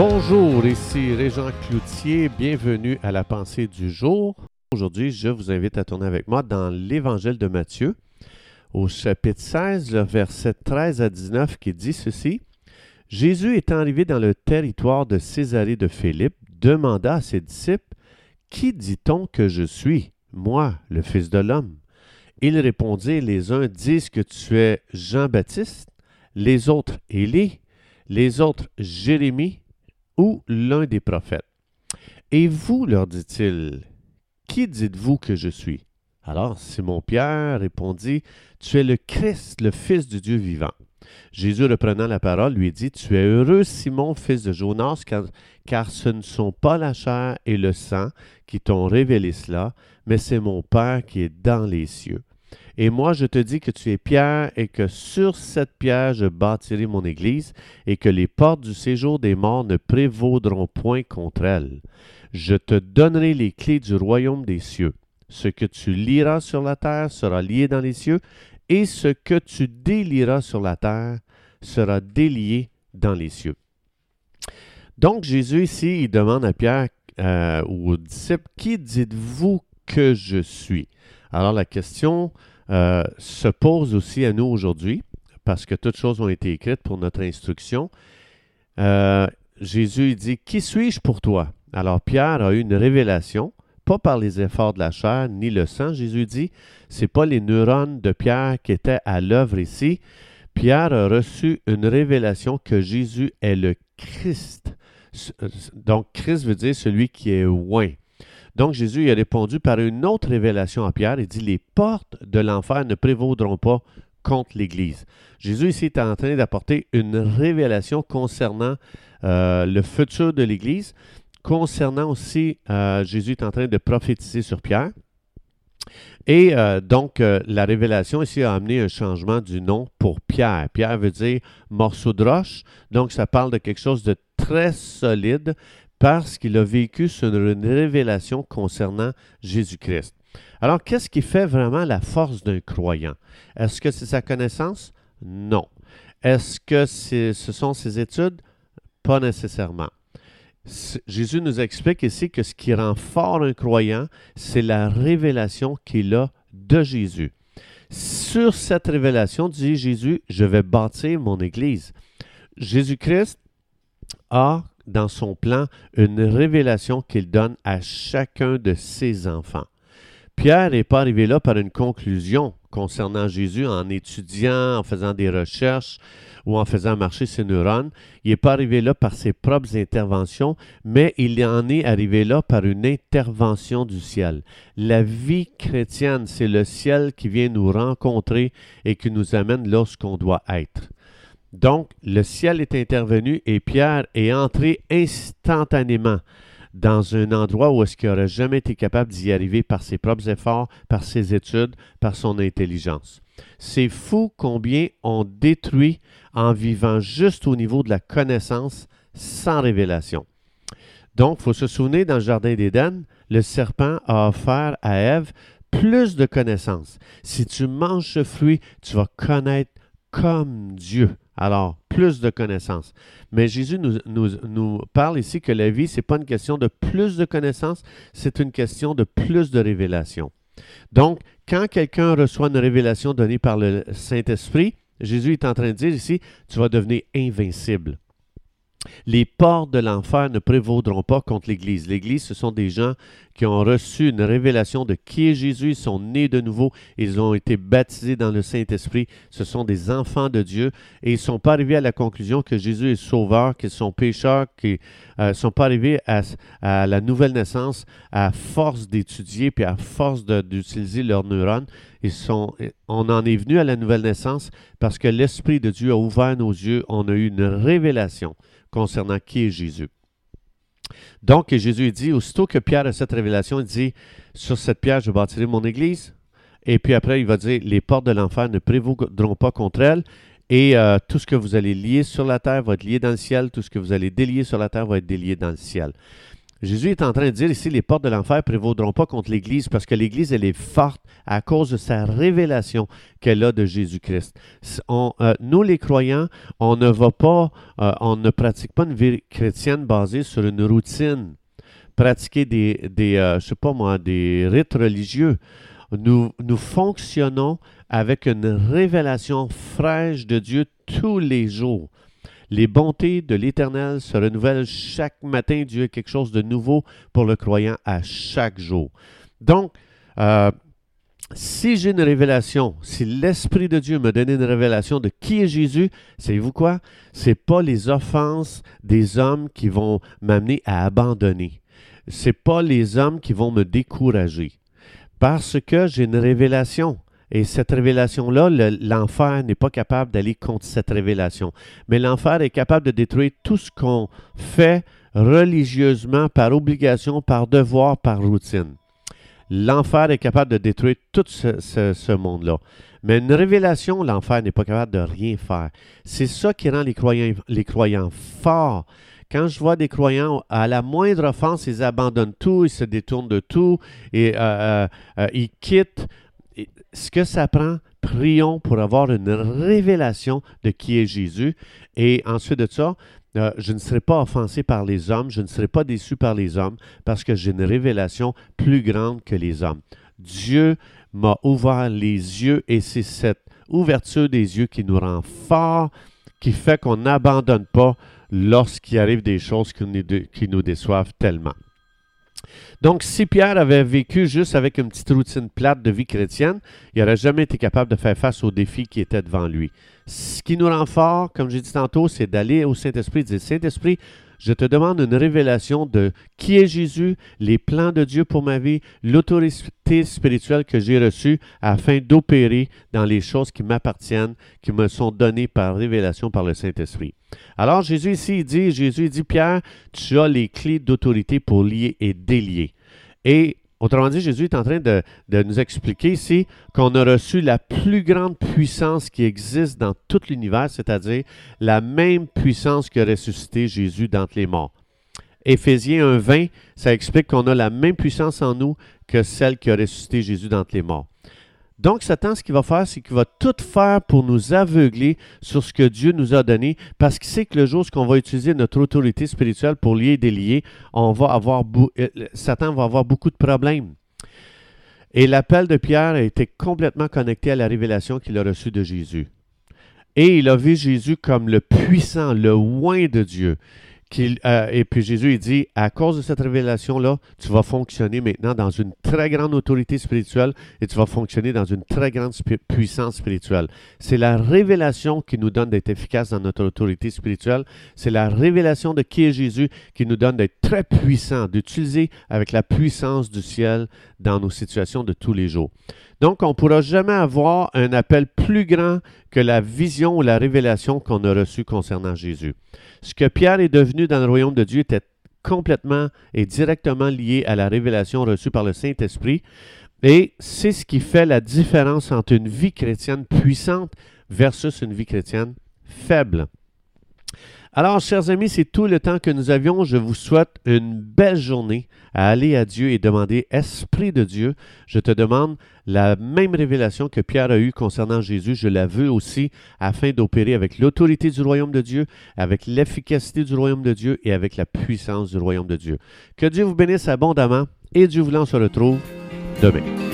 Bonjour, ici Régent Cloutier, bienvenue à la pensée du jour. Aujourd'hui, je vous invite à tourner avec moi dans l'Évangile de Matthieu, au chapitre 16, le verset 13 à 19, qui dit ceci. Jésus étant arrivé dans le territoire de Césarée de Philippe, demanda à ses disciples, Qui dit-on que je suis, moi, le Fils de l'homme? Ils répondirent, les uns disent que tu es Jean-Baptiste, les autres Élie, les autres Jérémie, ou l'un des prophètes. Et vous, leur dit-il, qui dites-vous que je suis? Alors Simon-Pierre répondit, Tu es le Christ, le Fils du Dieu vivant. Jésus, reprenant la parole, lui dit, Tu es heureux, Simon, fils de Jonas, car, car ce ne sont pas la chair et le sang qui t'ont révélé cela, mais c'est mon Père qui est dans les cieux. Et moi, je te dis que tu es Pierre, et que sur cette pierre je bâtirai mon Église, et que les portes du séjour des morts ne prévaudront point contre elle. Je te donnerai les clés du royaume des cieux. Ce que tu liras sur la terre sera lié dans les cieux, et ce que tu délieras sur la terre sera délié dans les cieux. Donc Jésus ici, demande à Pierre euh, ou aux disciples, qui dites-vous que je suis? Alors la question euh, se pose aussi à nous aujourd'hui, parce que toutes choses ont été écrites pour notre instruction. Euh, Jésus dit, Qui suis-je pour toi? Alors Pierre a eu une révélation, pas par les efforts de la chair ni le sang. Jésus dit, c'est pas les neurones de Pierre qui étaient à l'œuvre ici. Pierre a reçu une révélation que Jésus est le Christ. Donc Christ veut dire celui qui est loin. Donc Jésus a répondu par une autre révélation à Pierre. Il dit, les portes de l'enfer ne prévaudront pas contre l'Église. Jésus ici est en train d'apporter une révélation concernant euh, le futur de l'Église, concernant aussi, euh, Jésus est en train de prophétiser sur Pierre. Et euh, donc, la révélation ici a amené un changement du nom pour Pierre. Pierre veut dire morceau de roche, donc ça parle de quelque chose de très solide, parce qu'il a vécu une révélation concernant Jésus-Christ. Alors, qu'est-ce qui fait vraiment la force d'un croyant? Est-ce que c'est sa connaissance? Non. Est-ce que ce sont ses études? Pas nécessairement. Jésus nous explique ici que ce qui rend fort un croyant, c'est la révélation qu'il a de Jésus. Sur cette révélation, dit Jésus, je vais bâtir mon Église. Jésus-Christ a dans son plan une révélation qu'il donne à chacun de ses enfants. Pierre n'est pas arrivé là par une conclusion concernant Jésus en étudiant, en faisant des recherches ou en faisant marcher ses neurones. Il n'est pas arrivé là par ses propres interventions, mais il en est arrivé là par une intervention du ciel. La vie chrétienne, c'est le ciel qui vient nous rencontrer et qui nous amène là qu'on doit être. Donc, le ciel est intervenu et Pierre est entré instantanément dans un endroit où est-ce qu'il n'aurait jamais été capable d'y arriver par ses propres efforts, par ses études, par son intelligence. C'est fou combien on détruit en vivant juste au niveau de la connaissance sans révélation. Donc, il faut se souvenir, dans le Jardin d'Éden, le serpent a offert à Ève plus de connaissances. Si tu manges ce fruit, tu vas connaître comme Dieu. Alors, plus de connaissances. Mais Jésus nous, nous, parle ici que la vie, ce n'est pas une question de plus de connaissances, c'est une question de plus de révélation. Donc, quand quelqu'un reçoit une révélation donnée par le Saint-Esprit, Jésus est en train de dire ici, tu vas devenir invincible. Les portes de l'enfer ne prévaudront pas contre l'Église. L'Église, ce sont des gens qui ont reçu une révélation de qui est Jésus, ils sont nés de nouveau, ils ont été baptisés dans le Saint-Esprit, ce sont des enfants de Dieu et ils ne sont pas arrivés à la conclusion que Jésus est sauveur, qu'ils sont pécheurs, qu'ils ne euh, sont pas arrivés à, la nouvelle naissance à force d'étudier puis à force d'utiliser leurs neurones. Ils sont, on en est venu à la nouvelle naissance parce que l'Esprit de Dieu a ouvert nos yeux, on a eu une révélation concernant qui est Jésus. Donc, Jésus dit, aussitôt que Pierre a cette révélation, il dit, sur cette pierre, je bâtirai mon église. Et puis après, il va dire, les portes de l'enfer ne prévaudront pas contre elle. Et euh, tout ce que vous allez lier sur la terre va être lié dans le ciel. Tout ce que vous allez délier sur la terre va être délié dans le ciel. Jésus est en train de dire ici, les portes de l'enfer ne prévaudront pas contre l'Église parce que l'Église, elle est forte à cause de sa révélation qu'elle a de Jésus-Christ. Euh, nous, les croyants, on ne va pas, euh, on ne pratique pas une vie chrétienne basée sur une routine, pratiquer des, euh, des rites religieux. Nous, nous fonctionnons avec une révélation fraîche de Dieu tous les jours. Les bontés de l'Éternel se renouvellent chaque matin. Dieu a quelque chose de nouveau pour le croyant à chaque jour. Donc, euh, si j'ai une révélation, si l'Esprit de Dieu me donne une révélation de qui est Jésus, savez-vous quoi? Ce n'est pas les offenses des hommes qui vont m'amener à abandonner. Ce n'est pas les hommes qui vont me décourager. Parce que j'ai une révélation. Et cette révélation-là, l'enfer n'est pas capable d'aller contre cette révélation. Mais l'enfer est capable de détruire tout ce qu'on fait religieusement, par obligation, par devoir, par routine. L'enfer est capable de détruire tout ce, monde-là. Mais une révélation, l'enfer n'est pas capable de rien faire. C'est ça qui rend les croyants, forts. Quand je vois des croyants, à la moindre offense, ils abandonnent tout, ils se détournent de tout, et euh, euh, euh, ils quittent ce que ça prend, prions pour avoir une révélation de qui est Jésus. Et ensuite de ça, euh, je ne serai pas offensé par les hommes, je ne serai pas déçu par les hommes, parce que j'ai une révélation plus grande que les hommes. Dieu m'a ouvert les yeux et c'est cette ouverture des yeux qui nous rend forts, qui fait qu'on n'abandonne pas lorsqu'il arrive des choses qui nous déçoivent tellement. Donc, si Pierre avait vécu juste avec une petite routine plate de vie chrétienne, il n'aurait jamais été capable de faire face aux défis qui étaient devant lui. Ce qui nous rend fort, comme j'ai dit tantôt, c'est d'aller au Saint-Esprit et dire Saint-Esprit, je te demande une révélation de qui est Jésus, les plans de Dieu pour ma vie, l'autorité spirituelle que j'ai reçue afin d'opérer dans les choses qui m'appartiennent, qui me sont données par révélation par le Saint-Esprit. Alors Jésus ici, il dit, Jésus dit, Pierre, tu as les clés d'autorité pour lier et délier. Et Autrement dit, Jésus est en train de, nous expliquer ici qu'on a reçu la plus grande puissance qui existe dans tout l'univers, c'est-à-dire la même puissance qui a ressuscité Jésus d'entre les morts. Éphésiens 1.20, ça explique qu'on a la même puissance en nous que celle qui a ressuscité Jésus d'entre les morts. Donc, Satan, ce qu'il va faire, c'est qu'il va tout faire pour nous aveugler sur ce que Dieu nous a donné, parce qu'il sait que le jour où on va utiliser notre autorité spirituelle pour lier et délier, on va avoir euh, Satan va avoir beaucoup de problèmes. Et l'appel de Pierre a été complètement connecté à la révélation qu'il a reçue de Jésus. Et il a vu Jésus comme le puissant, le oint de Dieu. Euh, et puis Jésus il dit, à cause de cette révélation-là, tu vas fonctionner maintenant dans une très grande autorité spirituelle et tu vas fonctionner dans une très grande puissance spirituelle. C'est la révélation qui nous donne d'être efficace dans notre autorité spirituelle. C'est la révélation de qui est Jésus qui nous donne d'être très puissant, d'utiliser avec la puissance du ciel dans nos situations de tous les jours. Donc, on ne pourra jamais avoir un appel plus grand que la vision ou la révélation qu'on a reçue concernant Jésus. Ce que Pierre est devenu dans le royaume de Dieu était complètement et directement lié à la révélation reçue par le Saint-Esprit. Et c'est ce qui fait la différence entre une vie chrétienne puissante versus une vie chrétienne faible. Alors, chers amis, c'est tout le temps que nous avions. Je vous souhaite une belle journée à aller à Dieu et demander, Esprit de Dieu, je te demande la même révélation que Pierre a eue concernant Jésus, je la veux aussi afin d'opérer avec l'autorité du royaume de Dieu, avec l'efficacité du royaume de Dieu et avec la puissance du royaume de Dieu. Que Dieu vous bénisse abondamment et Dieu voulant se retrouve demain.